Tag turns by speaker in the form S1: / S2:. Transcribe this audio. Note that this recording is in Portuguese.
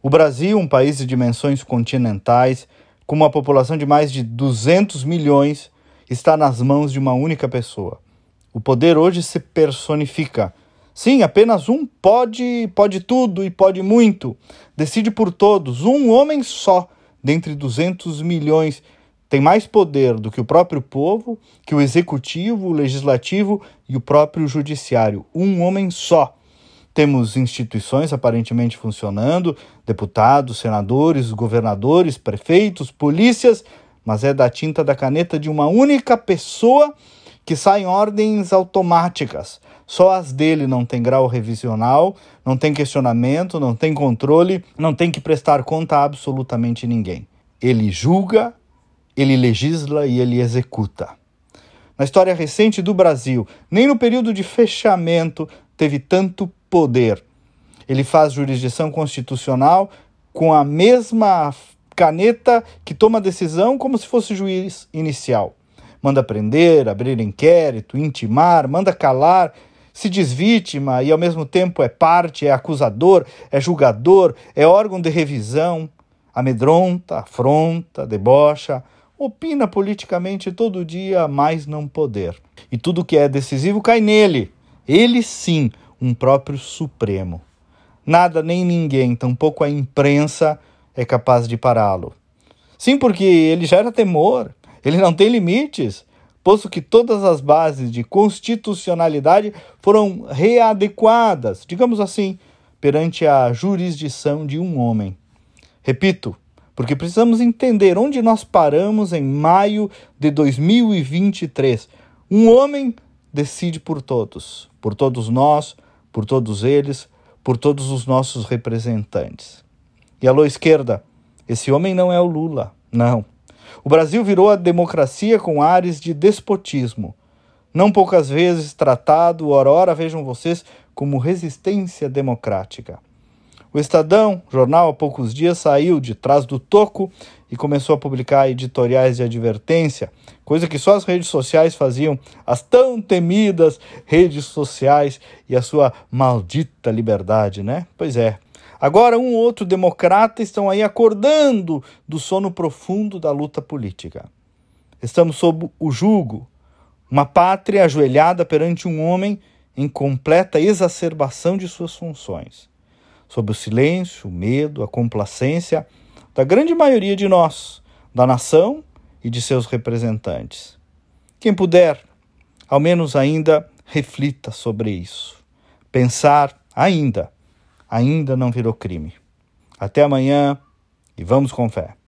S1: O Brasil, um país de dimensões continentais, com uma população de mais de 200 milhões, está nas mãos de uma única pessoa. O poder hoje se personifica. Sim, apenas um pode, pode tudo e pode muito. Decide por todos, um homem só, dentre 200 milhões tem mais poder do que o próprio povo, que o executivo, o legislativo e o próprio judiciário. Um homem só. Temos instituições aparentemente funcionando, deputados, senadores, governadores, prefeitos, polícias, mas é da tinta da caneta de uma única pessoa que saem ordens automáticas. Só as dele não tem grau revisional, não tem questionamento, não tem controle, não tem que prestar conta a absolutamente ninguém. Ele julga, ele legisla e ele executa. Na história recente do Brasil, nem no período de fechamento teve tanto poder. Ele faz jurisdição constitucional com a mesma caneta que toma decisão como se fosse juiz inicial. Manda prender, abrir inquérito, intimar, manda calar, se diz vítima e ao mesmo tempo é parte, é acusador, é julgador, é órgão de revisão, amedronta, afronta, debocha, opina politicamente todo dia, mas não poder. E tudo que é decisivo cai nele. Ele sim, um próprio Supremo. Nada nem ninguém, tampouco a imprensa, é capaz de pará-lo. Sim, porque ele gera temor, ele não tem limites, posto que todas as bases de constitucionalidade foram readequadas, digamos assim, perante a jurisdição de um homem. Repito, porque precisamos entender onde nós paramos em maio de 2023. Um homem decide por todos, por todos nós, por todos eles, por todos os nossos representantes. E alô, esquerda, esse homem não é o Lula, não. O Brasil virou a democracia com ares de despotismo. Não poucas vezes tratado, ora, ora, vejam vocês, como resistência democrática. O Estadão, jornal há poucos dias, saiu de trás do toco e começou a publicar editoriais de advertência, coisa que só as redes sociais faziam, as tão temidas redes sociais e a sua maldita liberdade, né? Pois é. Agora, um ou outro democrata estão aí acordando do sono profundo da luta política. Estamos sob o jugo, uma pátria ajoelhada perante um homem em completa exacerbação de suas funções sob o silêncio, o medo, a complacência da grande maioria de nós, da nação e de seus representantes. Quem puder, ao menos ainda reflita sobre isso. Pensar ainda, ainda não virou crime. Até amanhã e vamos com fé.